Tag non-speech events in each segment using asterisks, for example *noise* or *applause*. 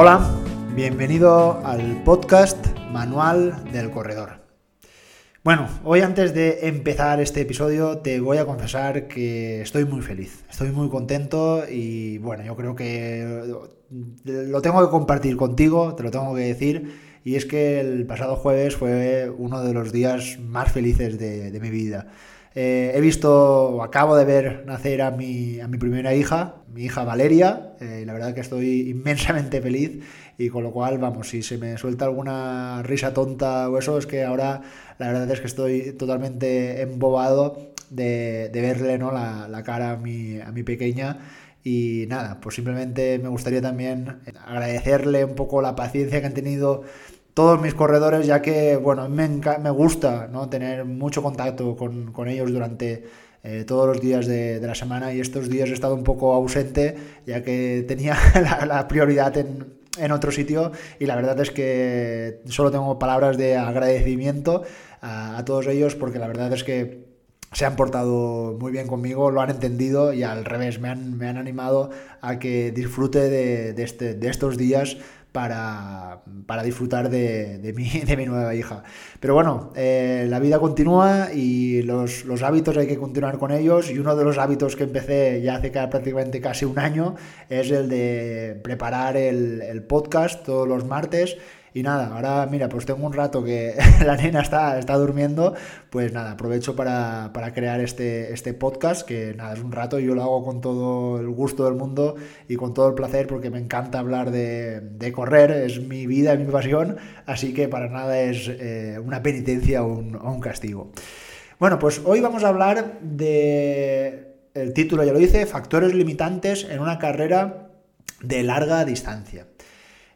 Hola, bienvenido al podcast Manual del Corredor. Bueno, hoy antes de empezar este episodio te voy a confesar que estoy muy feliz, estoy muy contento y bueno, yo creo que lo tengo que compartir contigo, te lo tengo que decir y es que el pasado jueves fue uno de los días más felices de, mi vida. Eh, he visto, o acabo de ver nacer a mi, a mi primera hija, mi hija Valeria, eh, la verdad que estoy *laughs* inmensamente feliz y con lo cual, vamos, si se me suelta alguna risa tonta o eso, es que ahora la verdad es que estoy totalmente embobado de, verle ¿no? la, la cara a mi, a mi pequeña y nada, pues simplemente me gustaría también agradecerle un poco la paciencia que han tenido todos mis corredores, ya que, bueno, me, me gusta ¿no? tener mucho contacto con, con ellos durante eh, todos los días de, de, la semana y estos días he estado un poco ausente, ya que tenía *laughs* la, prioridad en, en, otro sitio y la verdad es que solo tengo palabras de agradecimiento a, a todos ellos porque la verdad es que se han portado muy bien conmigo, lo han entendido y al revés, me han, me han animado a que disfrute de, de, este, de estos días para, para disfrutar de, de, mi, *laughs* de, mi, nueva hija. Pero bueno, eh, la vida continúa y los, los, hábitos hay que continuar con ellos y uno de los hábitos que empecé ya hace prácticamente casi un año es el de preparar el, el podcast todos los martes y nada, ahora mira, pues tengo un rato que *laughs* la nena está, está durmiendo, pues nada, aprovecho para, crear este, este podcast, que nada, es un rato, y yo lo hago con todo el gusto del mundo y con todo el placer porque me encanta hablar de, correr, es mi vida, es mi pasión, así que para nada es eh, una penitencia o un, o un castigo. Bueno, pues hoy vamos a hablar de, el título ya lo dice, factores limitantes en una carrera de larga distancia.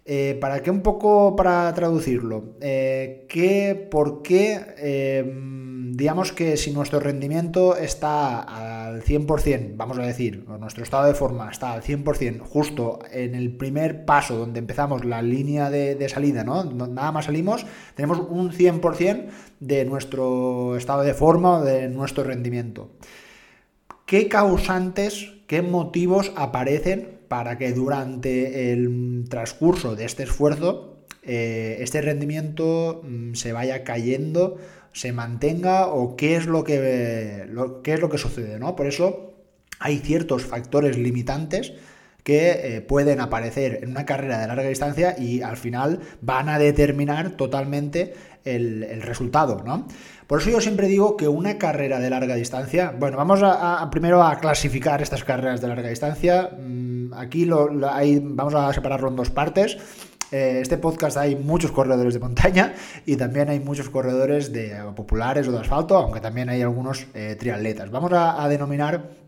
Eh, ¿Para qué un poco para traducirlo? Eh, ¿qué, ¿Por qué, em, digamos que si nuestro rendimiento está al 100%, vamos a decir, o nuestro estado de forma está al 100%, justo en el primer paso donde empezamos la línea de, salida, ¿no? Nada más salimos, tenemos un 100% de nuestro estado de forma o de nuestro rendimiento. ¿Qué causantes, qué motivos aparecen para que durante el transcurso de este esfuerzo eh, este rendimiento mm, se vaya cayendo, se mantenga o qué es lo que, qué es lo que sucede, ¿no? Por eso hay ciertos factores limitantes que eh, pueden aparecer en una carrera de larga distancia y al final van a determinar totalmente el, resultado, ¿no? Por eso yo siempre digo que una carrera de larga distancia, bueno, vamos a, primero a clasificar estas carreras de larga distancia. Mm, aquí vamos a separarlo en dos partes. Eh, este podcast hay muchos corredores de montaña y también hay muchos corredores de populares o de asfalto, aunque también hay algunos eh, triatletas. Vamos a denominar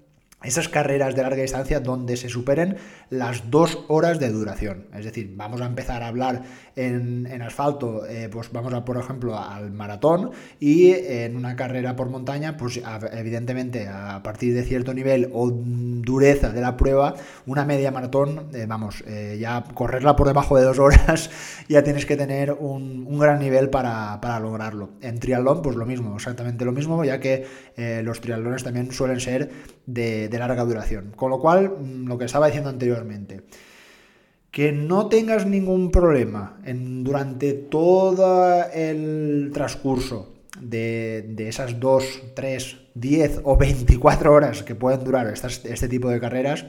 esas carreras de larga distancia donde se superen las dos horas de duración. Es decir, vamos a empezar a hablar en, asfalto, eh, pues vamos a, por ejemplo, al maratón y en una carrera por montaña, pues evidentemente a partir de cierto nivel o dureza de la prueba, una media maratón, eh, vamos, eh, ya correrla por debajo de dos horas, *laughs* ya tienes que tener un, gran nivel para, lograrlo. En triatlón, pues lo mismo, exactamente lo mismo, ya que los triatlones también suelen ser de larga duración. Con lo cual, mm, lo que estaba diciendo anteriormente, que no tengas ningún problema en, durante todo el transcurso de, esas 2, 3, 10 o 24 horas que pueden durar este tipo de carreras,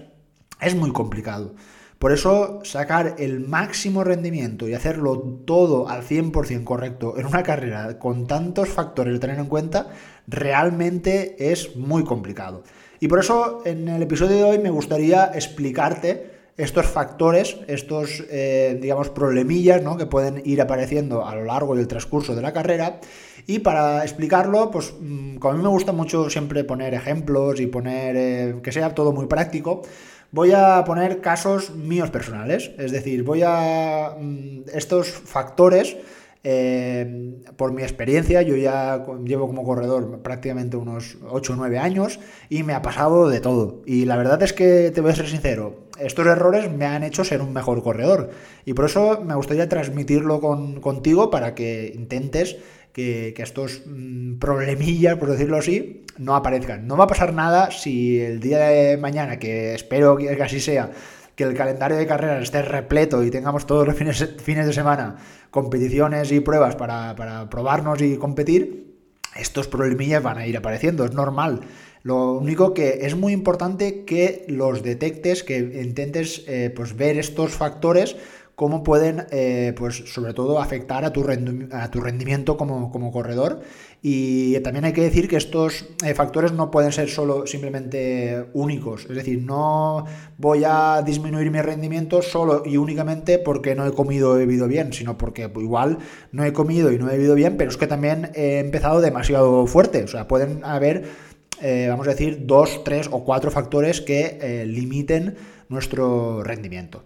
es muy complicado. Por eso sacar el máximo rendimiento y hacerlo todo al 100% correcto en una carrera con tantos factores a tener en cuenta, realmente es muy complicado. Y por eso en el episodio de hoy me gustaría explicarte estos factores, estos, eh, digamos, problemillas ¿no? que pueden ir apareciendo a lo largo del transcurso de la carrera. Y para explicarlo, pues mm, como a mí me gusta mucho siempre poner ejemplos y poner eh, que sea todo muy práctico, voy a poner casos míos personales. Es decir, voy a... Mm, estos factores eh, por mi experiencia, yo ya llevo como corredor prácticamente unos 8 o 9 años y me ha pasado de todo. Y la verdad es que te voy a ser sincero, estos errores me han hecho ser un mejor corredor. Y por eso me gustaría transmitirlo contigo para que intentes que, estos mm, problemillas, por decirlo así, no aparezcan. No va a pasar nada si el día de mañana, que espero que así sea, que el calendario de carreras esté repleto y tengamos todos los fines, de semana competiciones y pruebas para, para probarnos y competir, estos problemillas van a ir apareciendo, es normal. Lo único que es muy importante que los detectes, que intentes eh, pues ver estos factores cómo pueden, eh, pues sobre todo, afectar a tu, rendimiento como, corredor. Y también hay que decir que estos eh, factores no pueden ser solo simplemente únicos. Es decir, no voy a disminuir mi rendimiento solo y únicamente porque no he comido o bebido bien, sino porque igual no he comido y no he bebido bien, pero es que también he empezado demasiado fuerte. O sea, pueden haber, eh, vamos a decir, dos, tres o cuatro factores que limiten nuestro rendimiento.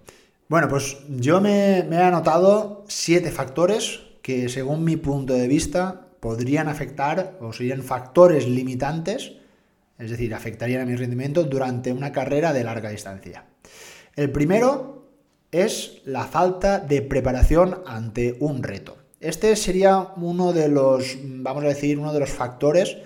Bueno, pues yo me, he anotado siete factores que según mi punto de vista podrían afectar o serían factores limitantes, es decir, afectarían a mi rendimiento durante una carrera de larga distancia. El primero es la falta de preparación ante un reto. Este sería uno de los, vamos a decir, uno de los factores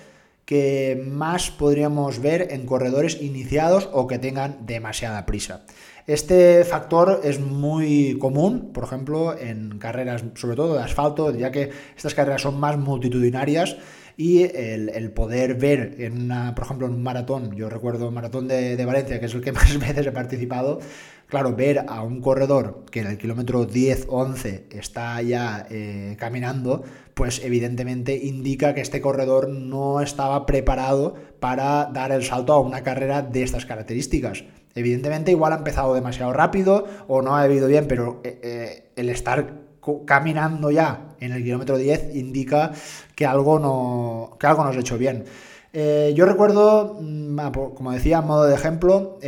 que más podríamos ver en corredores iniciados o que tengan demasiada prisa. Este factor es muy común, por ejemplo, en carreras, sobre todo de asfalto, ya que estas carreras son más multitudinarias y el, poder ver en una, por ejemplo, en un maratón, yo recuerdo un maratón de, Valencia, que es el que *laughs* más veces he participado, claro, ver a un corredor que en el kilómetro 10 11 está ya eh, caminando, pues evidentemente indica que este corredor no estaba preparado para dar el salto a una carrera de estas características. Evidentemente igual ha empezado demasiado rápido o no ha bebido bien, pero eh, eh, el estar caminando ya en el kilómetro 10 indica que algo no, que algo nos ha hecho bien. Eh, yo recuerdo, mm, como decía, a modo de ejemplo,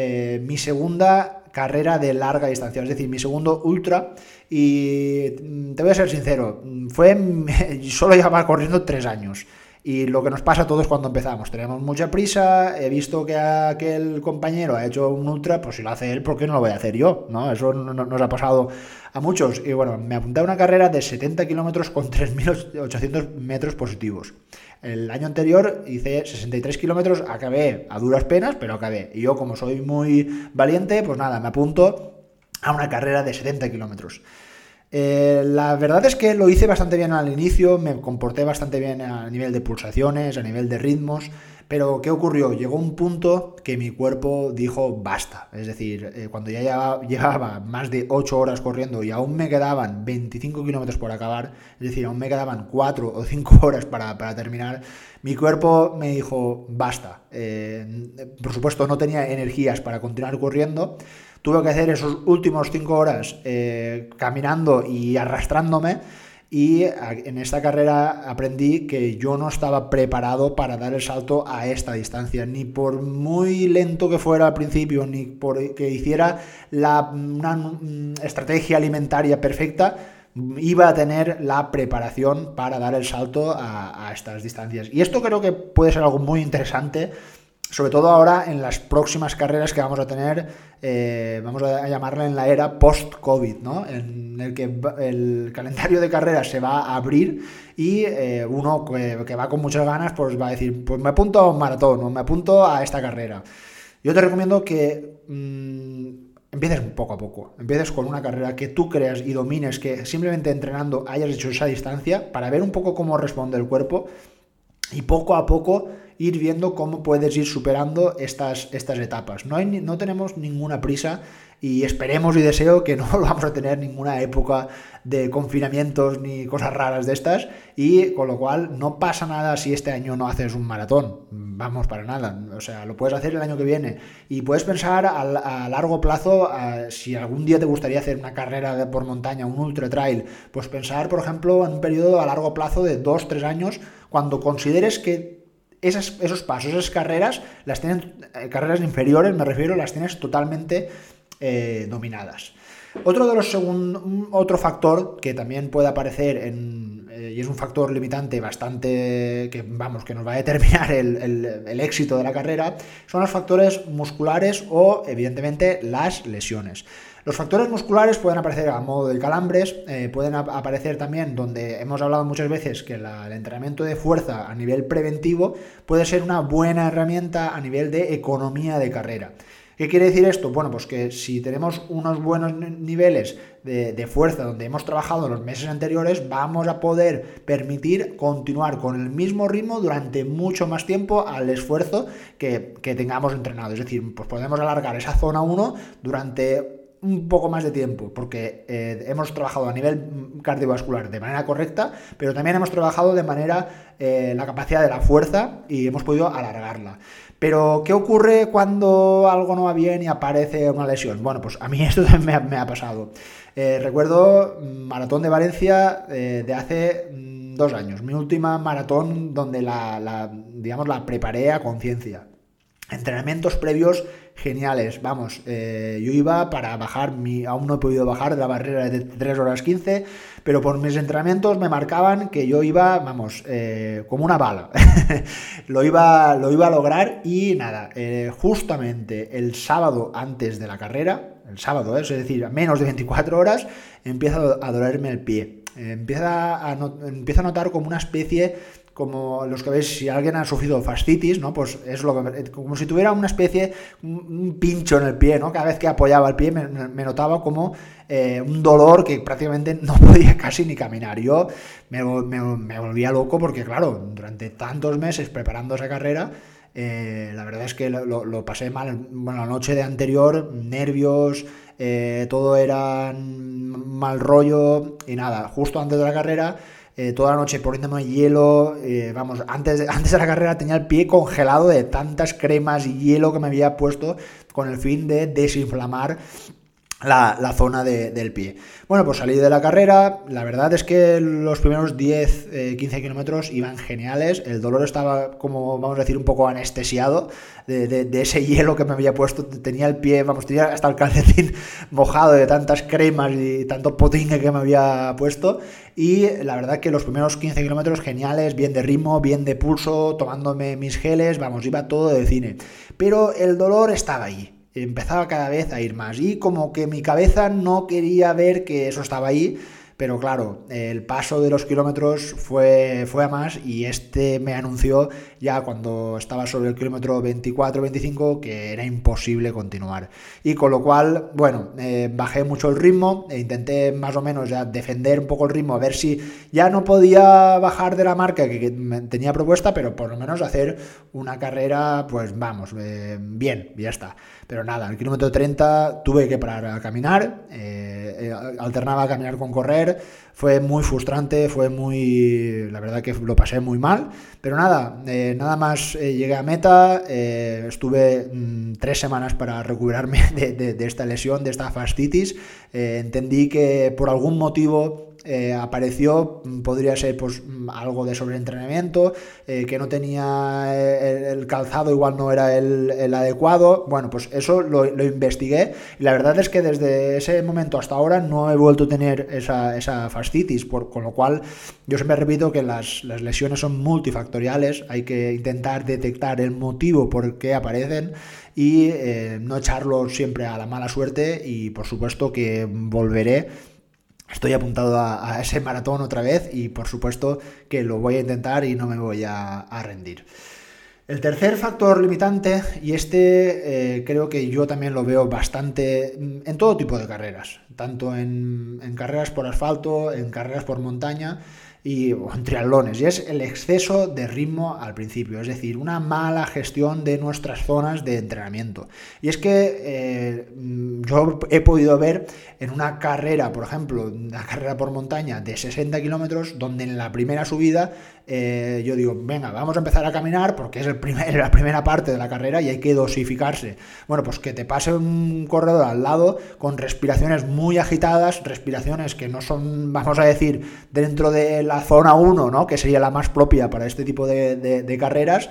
mi segunda carrera de larga distancia, es decir, mi segundo ultra. Y mm, te voy a ser sincero, fue *laughs* solo llevaba corriendo tres años. Y lo que nos pasa a todos cuando empezamos, tenemos mucha prisa, he visto que aquel compañero ha hecho un ultra, pues si lo hace él, ¿por qué no lo voy a hacer yo? ¿No? Eso nos ha pasado a muchos. Y bueno, me apunté a una carrera de 70 kilómetros con 3.800 metros positivos. El año anterior hice 63 kilómetros, acabé a duras penas, pero acabé. Y yo, como soy muy valiente, pues nada, me apunto a una carrera de 70 kilómetros. Eh, la verdad es que lo hice bastante bien al inicio, me comporté bastante bien a nivel de pulsaciones, a nivel de ritmos, pero ¿qué ocurrió? Llegó un punto que mi cuerpo dijo basta. Es decir, eh, cuando ya *laughs* llevaba, más de 8 horas corriendo y aún me quedaban 25 kilómetros por acabar, es decir, aún me quedaban 4 o 5 *laughs* horas para, terminar, mi cuerpo me dijo basta. Eh, por supuesto, no tenía energías para continuar corriendo tuve que hacer esos últimos cinco horas eh, caminando y arrastrándome. Y en esta carrera aprendí que yo no estaba preparado para dar el salto a esta distancia, ni por muy lento que fuera al principio, ni por que hiciera la, una mm, estrategia alimentaria perfecta, iba a tener la preparación para dar el salto a, a estas distancias. Y esto creo que puede ser algo muy interesante sobre todo ahora en las próximas carreras que vamos a tener, eh, vamos a llamarla en la era post-COVID, ¿no? En el que el calendario de carreras se va a abrir y eh, uno que, va con muchas ganas, pues va a decir, pues me apunto a un maratón o me apunto a esta carrera. Yo te recomiendo que mm, empieces poco a poco, empieces con una carrera que tú creas y domines, que simplemente entrenando hayas hecho esa distancia para ver un poco cómo responde el cuerpo y poco a poco ir viendo cómo puedes ir superando estas, estas etapas. No, hay, no tenemos ninguna prisa y esperemos y deseo que *laughs* no vamos a tener ninguna época de confinamientos ni cosas raras de estas y con lo cual no pasa nada si este año no haces un maratón, vamos para nada, o sea, lo puedes hacer el año que viene. Y puedes pensar a, largo plazo si algún día te gustaría hacer una carrera por montaña, un ultra trail, pues pensar por ejemplo en un periodo a largo plazo de 2-3 años cuando consideres que esos pasos, esas carreras, las tienen, eh, carreras inferiores, me refiero, las tienes totalmente eh, dominadas. Otro de los segun, otro factor que también puede aparecer eh, y es un factor limitante bastante que vamos que nos va a determinar el, éxito de la carrera son los factores musculares o evidentemente las lesiones. Los factores musculares pueden aparecer a modo de calambres, eh, pueden aparecer también donde hemos hablado muchas veces que el entrenamiento de fuerza a nivel preventivo puede ser una buena herramienta a nivel de economía de carrera. ¿Qué quiere decir esto? Bueno, pues que si tenemos unos buenos niveles de, fuerza donde hemos trabajado los meses anteriores, vamos a poder permitir continuar con el mismo ritmo durante mucho más tiempo al esfuerzo que, tengamos entrenado. Es decir, pues podemos alargar esa zona 1 durante un poco más de tiempo, porque eh, hemos trabajado a nivel cardiovascular de manera correcta, pero también hemos trabajado de manera eh, la capacidad de la fuerza y hemos podido alargarla. Pero, ¿qué ocurre cuando algo no va bien y aparece una lesión? Bueno, pues a mí *laughs* esto también me ha, pasado. Eh, recuerdo mm, Maratón de Valencia de hace mm, dos años, mi última maratón donde la digamos, la preparé a conciencia. Entrenamientos previos geniales. Vamos, eh, yo iba para bajar, mi, aún no he podido bajar de la barrera de 3 horas 15, pero por mis entrenamientos me marcaban que yo iba, vamos, eh, como una bala. *laughs* lo, iba, lo iba a lograr y nada, eh, justamente el sábado antes de la carrera, el sábado, es decir, a menos de 24 horas, empieza a dolerme el pie. empieza, a empieza a notar como una especie como los que veis, si alguien ha sufrido fascitis, ¿no? Pues es lo que, como si tuviera una especie, un, pincho en el pie, ¿no? Cada vez que apoyaba el pie me, notaba como eh, un dolor que prácticamente *laughs* no podía casi ni caminar. Yo me, volvía loco porque, claro, durante tantos meses preparando esa carrera, eh, la verdad es que lo, pasé mal. Bueno, la noche de anterior, nervios, eh, todo era mal rollo y nada, justo antes de la carrera eh, toda la noche poniéndome hielo. Eh, vamos, antes *laughs* antes de la carrera tenía el pie congelado de tantas cremas y hielo que me había puesto con el fin de desinflamar la, zona del pie. Bueno, pues salí de la carrera, la verdad es que los primeros 10, 15 eh, kilómetros iban geniales, el dolor estaba como, vamos a decir, un poco anestesiado de, ese hielo que me había puesto, tenía el pie, vamos, tenía hasta el calcetín *laughs* mojado de tantas cremas y tanto potingue que me había puesto, y la verdad que los primeros 15 kilómetros geniales, bien de ritmo, bien de pulso, tomándome mis geles, vamos, iba todo de cine, pero el dolor estaba ahí empezaba cada vez a ir más. Y como que mi cabeza no quería ver que eso estaba ahí, pero claro, el paso de los kilómetros fue, fue a más y este me anunció ya cuando estaba sobre el kilómetro 24-25 que era imposible continuar. Y con lo cual, bueno, eh, bajé mucho el ritmo e intenté más o menos ya defender un poco el ritmo, a ver si ya no podía bajar de la marca que, tenía propuesta, pero por lo menos hacer una carrera, pues vamos, eh, bien, ya está. Pero nada, el kilómetro 30 tuve que parar a caminar, eh, alternaba a caminar con correr, fue muy frustrante, fue muy, la verdad que lo pasé muy mal, pero nada, eh, nada más eh, llegué a meta, eh, estuve mm, tres semanas para recuperarme *laughs* de, esta lesión, de esta fascitis, entendí que por algún motivo eh, apareció, mm, podría ser pues mm, algo de sobreentrenamiento, eh, que no tenía eh, el, calzado, igual no era el, adecuado. Bueno, pues eso lo, investigué y la verdad es que desde ese momento hasta ahora no he vuelto a tener esa, esa fascitis, por, con lo cual yo siempre repito que las, las lesiones son multifactoriales, hay que intentar detectar el motivo por qué aparecen y no echarlo siempre a la mala suerte y por supuesto que volveré Estoy apuntado a, ese maratón otra vez y por supuesto que lo voy a intentar y no me voy a, rendir. El tercer factor limitante, y este eh, creo que yo también lo veo bastante en todo tipo de carreras, tanto en carreras por asfalto, en carreras por montaña, y en triatlones, y es el exceso de ritmo al principio, es decir, una mala gestión de nuestras zonas de entrenamiento. Y es que eh, yo he podido ver en una carrera, por ejemplo, una carrera por montaña de 60 kilómetros, donde en la primera subida eh, yo digo, venga, vamos a empezar a caminar porque es el primer, *laughs* la primera parte de la carrera y hay que dosificarse. Bueno, pues que te pase un corredor al lado con respiraciones muy agitadas, respiraciones que no son, vamos a decir, dentro de la zona 1, ¿no? que sería la más propia para este tipo de, carreras,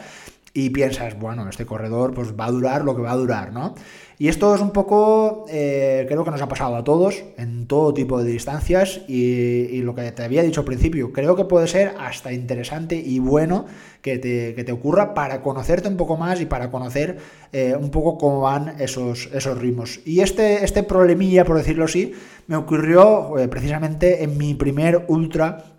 y piensas, bueno, este corredor pues va a durar lo que va a durar, ¿no? Y esto es un poco, eh, creo que nos ha pasado a todos, en todo tipo de distancias, y, lo que te había dicho al principio, creo que puede ser hasta interesante y bueno que te, ocurra para conocerte un poco más y para conocer eh, un poco cómo van esos, esos ritmos. Y este, este problemilla, por decirlo así, me ocurrió eh, precisamente en mi primer ultra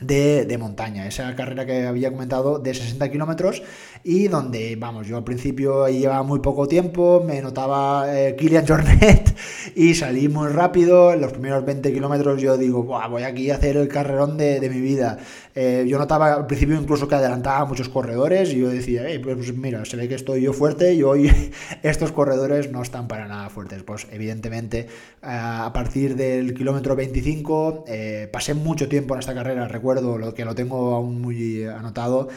de, montaña, esa carrera que había comentado de 60 kilómetros y donde, vamos, yo al principio llevaba muy poco tiempo, me notaba eh, Kilian Jornet *laughs* y salí muy rápido, en los primeros 20 kilómetros yo digo, voy aquí a hacer el carrerón de, mi vida. Eh, yo notaba al principio incluso que adelantaba a muchos corredores y yo decía, pues, pues, mira, se ve que estoy yo fuerte y hoy *laughs* estos corredores no están para nada fuertes. Pues evidentemente a partir del kilómetro 25 eh, pasé mucho tiempo en esta carrera, recuerdo lo que lo tengo aún muy anotado,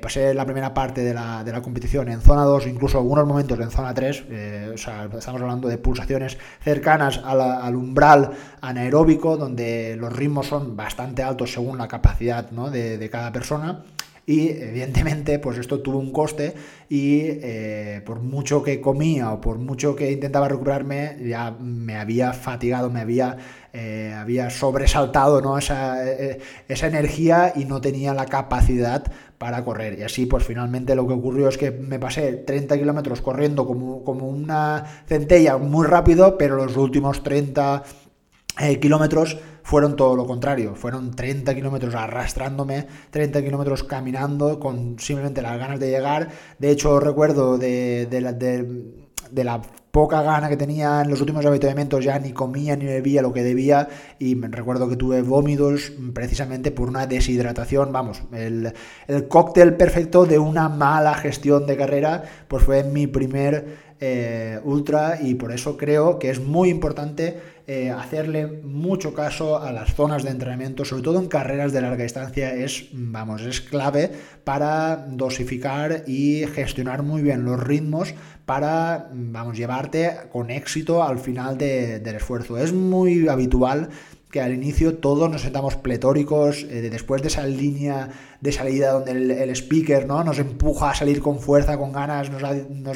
pasé la primera parte de la, de la competición en zona 2, incluso algunos momentos en zona 3, eh, o sea, estamos hablando de pulsaciones cercanas al umbral anaeróbico, donde los ritmos son bastante altos según la capacidad ¿no? de cada persona y evidentemente pues esto tuvo un coste y eh, por mucho que comía o por mucho que intentaba recuperarme ya me había fatigado, me había, eh, había sobresaltado ¿no? esa, eh, esa energía y no tenía la capacidad para correr. Y así pues finalmente lo que ocurrió es que me pasé 30 kilómetros corriendo como, como una centella muy rápido, pero los últimos 30 kilómetros fueron todo lo contrario, fueron 30 kilómetros arrastrándome, 30 kilómetros caminando con simplemente las ganas de llegar. De hecho, recuerdo de, la, de, la poca gana que tenía en los últimos avituallamientos, ya ni comía ni bebía lo que debía y me recuerdo que tuve vómitos precisamente por una deshidratación, vamos, el, el cóctel perfecto de una mala gestión de carrera, pues fue mi primer eh, ultra y por eso creo que es muy importante eh, hacerle mucho caso a las zonas de entrenamiento, sobre todo en carreras de larga distancia, es, vamos, es clave para dosificar y gestionar muy bien los ritmos para, vamos, llevarte con éxito al final del esfuerzo. Es muy habitual que al inicio todos nos sentamos pletóricos, eh, después de esa línea de salida donde el, speaker ¿no? nos empuja a salir con fuerza, con ganas, nos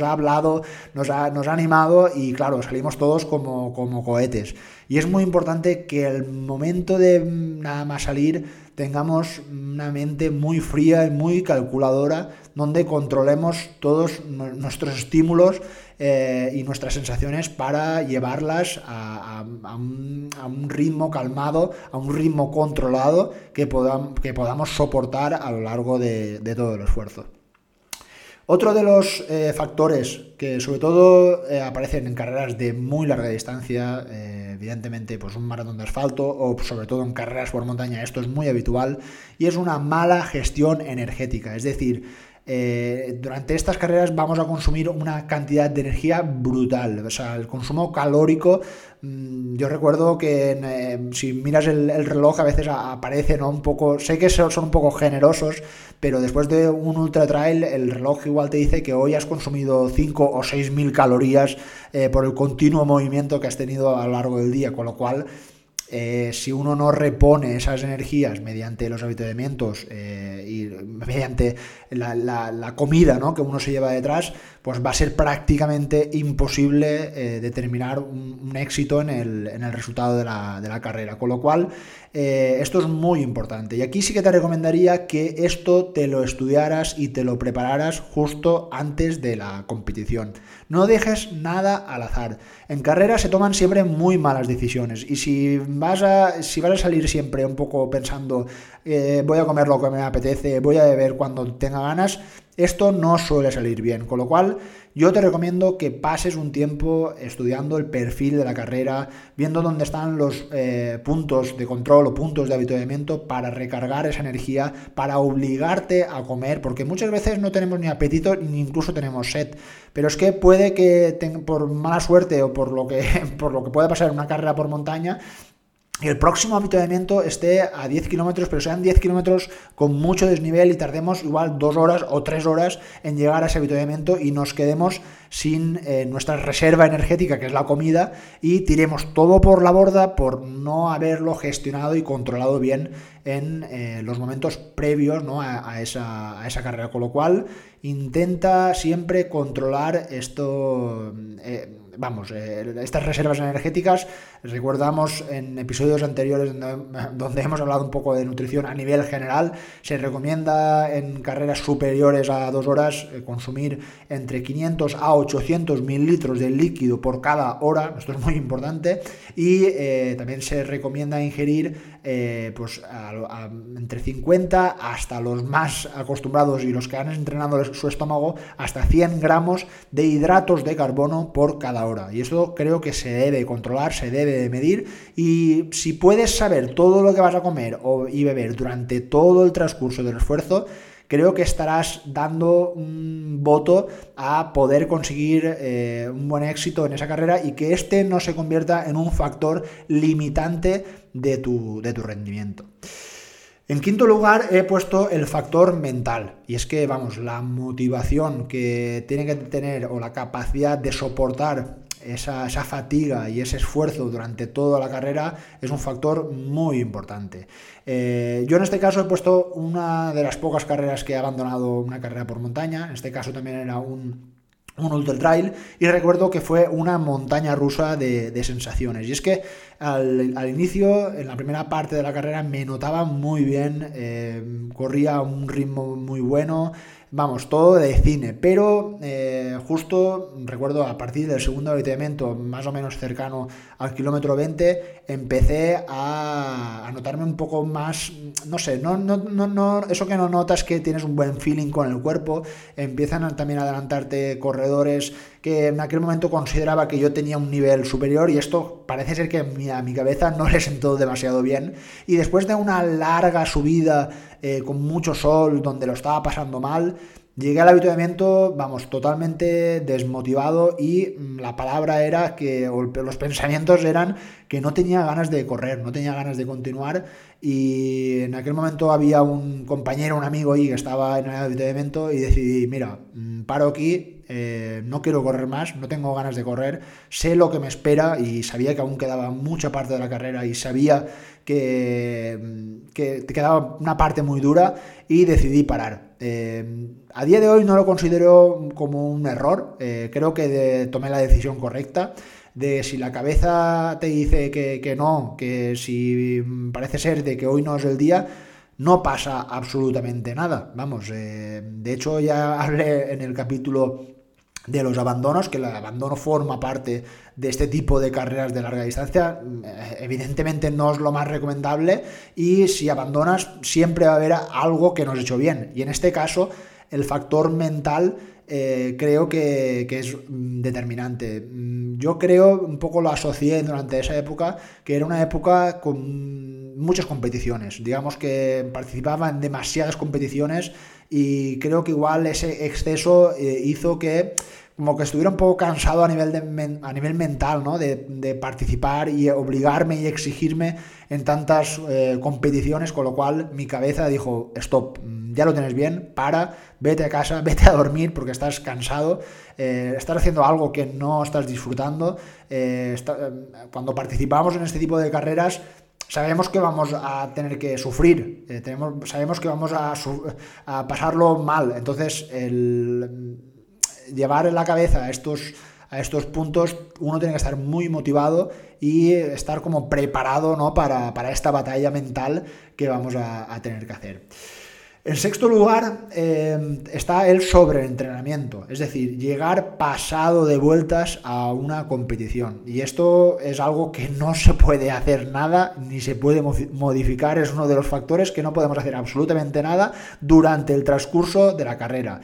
ha, hablado, nos ha, nos ha, animado y claro, salimos todos como, como cohetes. Y es muy importante que el momento de nada más salir tengamos una mente muy fría y muy calculadora, donde controlemos todos nuestros estímulos eh, y nuestras sensaciones para llevarlas a, un, ritmo calmado, a un ritmo controlado que, que podamos soportar a lo largo de, todo el esfuerzo. Otro de los eh, factores que sobre todo eh, aparecen en carreras de muy larga distancia, evidentemente pues un maratón de asfalto o sobre todo en carreras por montaña, esto es muy habitual, y es una mala gestión energética, es decir, eh, durante estas carreras vamos a consumir una cantidad de energía brutal. O sea, el consumo calórico, mm, yo recuerdo que eh, si miras el, reloj a veces aparece ¿no? un poco, sé que son, un poco generosos, pero después de un ultra trail el reloj igual te dice que hoy has consumido 5 o 6 mil calorías eh, por el continuo movimiento que has tenido a lo largo del día, con lo cual eh, si uno no repone esas energías mediante los habituamientos eh, y mediante la, comida que uno se lleva detrás, pues va a ser prácticamente imposible eh, determinar un, éxito en el, resultado de la, carrera. Con lo cual, esto es muy importante. Y aquí sí que te recomendaría que esto te lo estudiaras y te lo prepararas justo antes de la competición. No dejes nada al azar. En carrera se toman siempre muy malas decisiones y si vas a, si vas a salir siempre un poco pensando eh, voy a comer lo que me apetece, voy a beber cuando tenga ganas, esto no suele salir bien. Con lo cual yo te recomiendo que pases un tiempo estudiando el perfil de la carrera, viendo dónde están los eh, puntos de control o puntos de habituamiento para recargar esa energía, para obligarte a comer, porque muchas veces no tenemos ni apetito ni incluso tenemos sed. Pero es que puede que por mala suerte o por lo que, *laughs* por lo que pueda pasar en una carrera por montaña, el próximo avituallamiento esté a 10 kilómetros, pero sean 10 kilómetros con mucho desnivel y tardemos igual dos horas o tres horas en llegar a ese avituallamiento y nos quedemos sin eh, nuestra reserva energética, que es la comida, y tiremos todo por la borda por no haberlo gestionado y controlado bien en eh, los momentos previos a, esa, a, esa, carrera. Con lo cual, intenta siempre controlar esto. Eh, vamos, eh, estas reservas energéticas, recordamos en episodios anteriores *laughs* donde, hemos hablado un poco de nutrición a nivel general, se recomienda en carreras superiores a dos horas eh, consumir entre 500 a 800 mililitros de líquido por cada hora, esto es muy importante, y eh, también se recomienda ingerir eh, pues entre 50 hasta los más acostumbrados y los que han entrenado su estómago, hasta 100 gramos de hidratos de carbono por cada hora. Y esto creo que se debe controlar, se debe medir y si puedes saber todo lo que vas a comer y beber durante todo el transcurso del esfuerzo, creo que estarás dando un voto a poder conseguir eh, un buen éxito en esa carrera y que este no se convierta en un factor limitante de tu, de tu rendimiento. En quinto lugar he puesto el factor mental. Y es que, vamos, la motivación que tiene que tener o la capacidad de soportar esa, fatiga y ese esfuerzo durante toda la carrera es un factor muy importante. Eh, yo en este caso he puesto una de las pocas carreras que he abandonado una carrera por montaña, en este caso también era un, un ultra trail y recuerdo que fue una montaña rusa de, sensaciones y es que al, inicio en la primera parte de la carrera me notaba muy bien eh, corría a un ritmo muy bueno vamos, todo de cine, pero eh, justo recuerdo a partir del segundo avituallamiento, más o menos cercano al kilómetro 20, empecé a, notarme un poco más, no sé, no, no, no, eso que no notas que tienes un buen feeling con el cuerpo, empiezan también a adelantarte corredores que en aquel momento consideraba que yo tenía un nivel superior y esto parece ser que a mi cabeza no le sentó demasiado bien y después de una larga subida eh, con mucho sol, donde lo estaba pasando mal. Llegué al habituamiento, vamos, totalmente desmotivado y mm, la palabra era que, los pensamientos eran que no tenía ganas de correr, no tenía ganas de continuar y en aquel momento había un compañero, un amigo ahí que estaba en el habituamiento y decidí, mira, mm, paro aquí, eh, no quiero correr más, no tengo ganas de correr, sé lo que me espera y sabía que aún quedaba mucha parte de la carrera y sabía que, que te quedaba una parte muy dura y decidí parar. Eh, a día de hoy no lo considero como un error, eh, creo que tomé la decisión correcta de si la cabeza te dice que, no, que si parece ser de que hoy no es el día, no pasa absolutamente nada. Vamos, de hecho ya *laughs* hablé en el capítulo de los abandonos, que el abandono forma parte de este tipo de carreras de larga distancia, eh, evidentemente no es lo más recomendable y si abandonas siempre va a haber algo que no has hecho bien. Y en este caso, el factor mental eh, creo que, es mm, determinante. Mm, yo creo, un poco lo asocié durante esa época, que era una época con muchas competiciones. Digamos que participaba en demasiadas competiciones y creo que igual ese exceso eh, hizo que como que estuviera un poco cansado a nivel, de, a nivel mental, ¿no? De, participar y obligarme y exigirme en tantas eh, competiciones, con lo cual mi cabeza dijo, stop, mm, ya lo tienes bien, para, vete a casa, *laughs* vete a dormir porque estás cansado, eh, estás haciendo algo que no estás disfrutando. Cuando participamos en este tipo de carreras, sabemos que vamos a tener que sufrir, tenemos, sabemos que vamos a, pasarlo mal, entonces el llevar en la cabeza estos, a estos puntos, uno tiene que estar muy motivado y estar como preparado ¿no? para, esta batalla mental que vamos a, tener que hacer. En sexto lugar eh, está el sobreentrenamiento, es decir, llegar pasado de vueltas a una competición. Y esto es algo que no *laughs* se puede hacer nada ni se puede modificar, es uno de los factores que no podemos hacer absolutamente nada durante el transcurso de la carrera.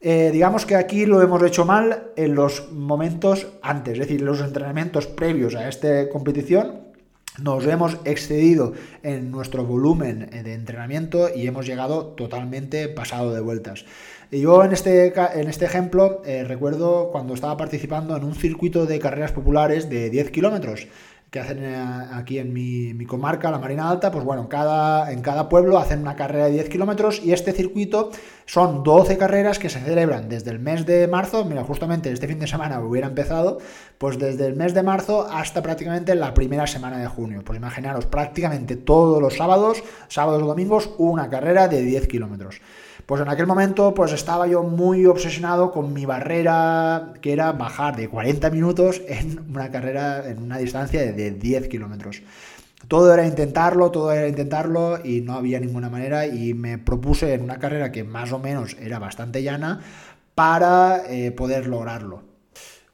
Eh, digamos que aquí lo hemos hecho mal en los momentos antes, es decir, en los entrenamientos previos a esta competición. Nos hemos excedido en nuestro volumen de entrenamiento y hemos llegado totalmente pasado de vueltas. Yo en este, en este ejemplo eh, recuerdo cuando estaba participando en un circuito de carreras populares de 10 kilómetros que hacen eh, aquí en mi, comarca, la Marina Alta, pues bueno, en cada, en cada pueblo hacen una carrera de 10 kilómetros y este circuito son 12 carreras que se celebran desde el mes de marzo, mira, justamente este fin de semana hubiera empezado, pues desde el mes de marzo hasta prácticamente la primera semana de junio. Pues imaginaros, prácticamente todos los sábados, sábados o domingos, una carrera de 10 kilómetros. Pues en aquel momento pues estaba yo muy obsesionado con mi barrera, que era bajar de 40 minutos en una carrera, en una distancia de 10 kilómetros. Todo era intentarlo, todo era intentarlo y no había ninguna manera y me propuse en una carrera que más o menos era bastante llana para eh, poder lograrlo.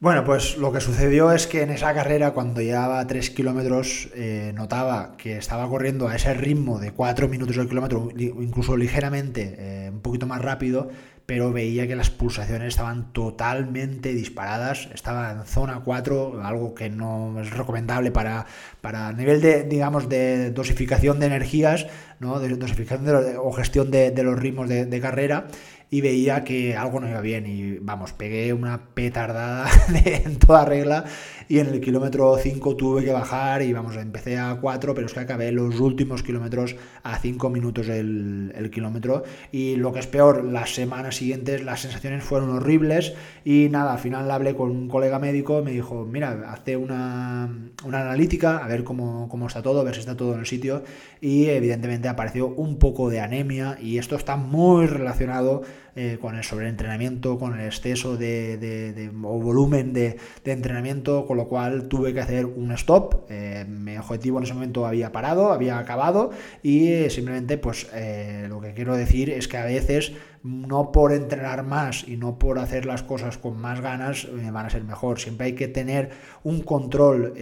Bueno, pues lo que sucedió es que en esa carrera, cuando llevaba 3 kilómetros, eh, notaba que estaba corriendo a ese ritmo de 4 minutos al kilómetro, incluso ligeramente eh, un poquito más rápido, pero veía que las pulsaciones estaban totalmente disparadas, estaba en zona 4, algo que no es recomendable para, para nivel de, digamos, de dosificación de energías, ¿no? de dosificación o gestión de, los ritmos de carrera, y veía que algo no iba bien y vamos, pegué una petardada *laughs* en toda regla y en el kilómetro 5 tuve que bajar y vamos, empecé a 4, pero es que acabé los últimos kilómetros a 5 minutos el, el, kilómetro. Y lo que es peor, las semanas siguientes las sensaciones fueron horribles. Y nada, al final hablé con un colega médico, me dijo, mira, hazte una, una analítica, a ver cómo, cómo está todo, a ver si está todo en el sitio y evidentemente apareció un poco de anemia y esto está muy relacionado eh, con el sobreentrenamiento, con el exceso de, o volumen de, entrenamiento, con lo cual tuve que hacer un stop. Eh, mi objetivo en ese momento había parado, había acabado y simplemente pues eh, lo que quiero decir es que a veces no por entrenar más y no por hacer las cosas con más ganas van a ser mejor. Siempre hay que tener un control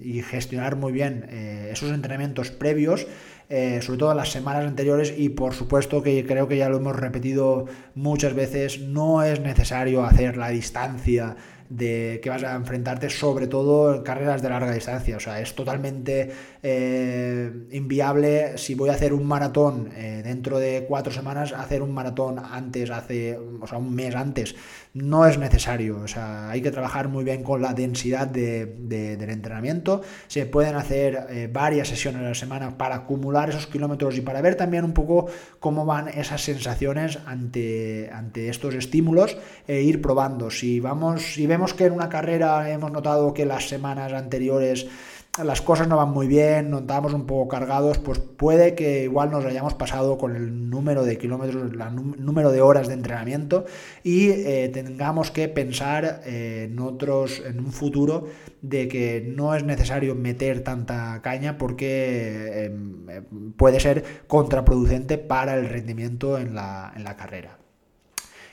y gestionar muy bien esos entrenamientos previos eh, sobre todo en las semanas anteriores y por supuesto que creo que ya lo hemos repetido muchas veces, no es necesario hacer la distancia de que vas a enfrentarte, sobre todo en carreras de larga distancia. O sea, es totalmente eh, inviable si voy a hacer un maratón eh, dentro de cuatro semanas, hacer un maratón antes, hace, o sea, un mes antes. No es necesario. O sea, hay que trabajar muy bien con la densidad del entrenamiento. Se pueden hacer eh, varias sesiones a la semana para acumular esos kilómetros y para ver también un poco cómo van esas sensaciones ante, ante estos estímulos e ir probando. Si vamos, si vemos que en una carrera hemos notado que las semanas anteriores las cosas no van muy bien, nos estábamos un poco cargados, pues puede que igual nos hayamos pasado con el número de kilómetros, el número de horas de entrenamiento y eh, tengamos que pensar eh, en otros, en un futuro, de que no es necesario meter tanta caña porque em, eh, puede ser contraproducente para el rendimiento en la, en la carrera.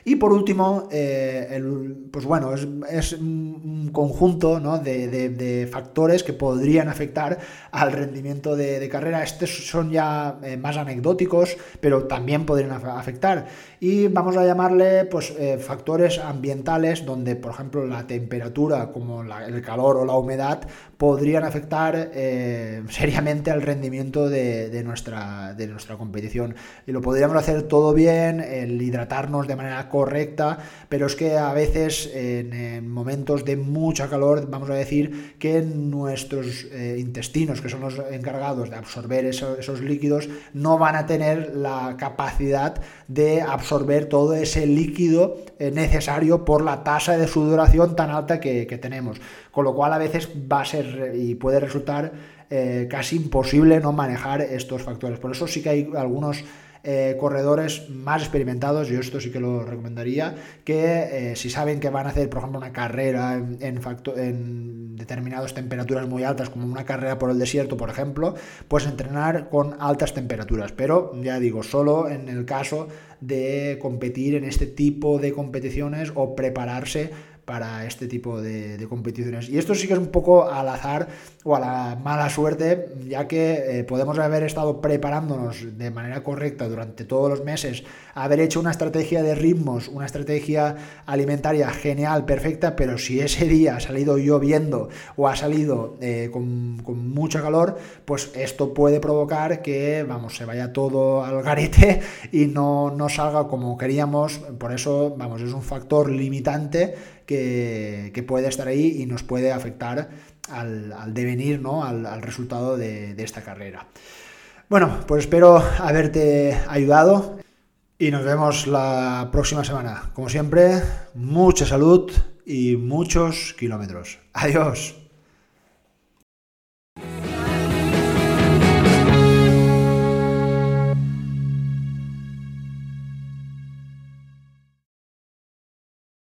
Y por último, eh, pues bueno, es, un conjunto de, factores que podrían afectar al rendimiento de, carrera. Estos son ya eh, más anecdóticos, pero también podrían afectar. Y vamos a llamarle pues, eh, factores ambientales, donde, por ejemplo, la temperatura, como el calor o la humedad, podrían afectar *laughs* seriamente al rendimiento de, nuestra, de nuestra competición. Y lo podríamos hacer todo bien, el hidratarnos de manera correcta, pero es que a veces en, momentos de mucha calor vamos a decir que nuestros eh, intestinos, que son los encargados de absorber esos líquidos, no van a tener la capacidad de absorber todo ese líquido necesario por la tasa de sudoración tan alta que, tenemos. Con lo cual a veces va a ser y puede resultar eh, casi imposible no manejar estos factores. Por eso sí que hay algunos eh, corredores más experimentados, yo esto sí que lo recomendaría, que eh, si saben que van a hacer, por ejemplo, una carrera en, en, determinadas temperaturas muy altas, como una carrera por el desierto, por ejemplo, pues entrenar con altas temperaturas. Pero ya digo, solo en el caso de competir en este tipo de competiciones o prepararse para este tipo de, competiciones. Y esto sí que es un poco al azar o a la mala suerte, ya que eh, podemos haber estado preparándonos de manera correcta durante todos los meses, haber hecho una estrategia de ritmos, una estrategia alimentaria genial, perfecta, pero si ese día ha salido lloviendo o ha salido eh, con, con mucho calor, pues esto puede provocar que, vamos, se vaya todo al garete y no, no salga como queríamos. Por eso, vamos, es un factor limitante que, puede estar ahí y nos puede afectar al, devenir, ¿no? al, resultado de, de esta carrera. Bueno, pues espero haberte ayudado y nos vemos la próxima semana. Como siempre, mucha salud y muchos kilómetros. Adiós.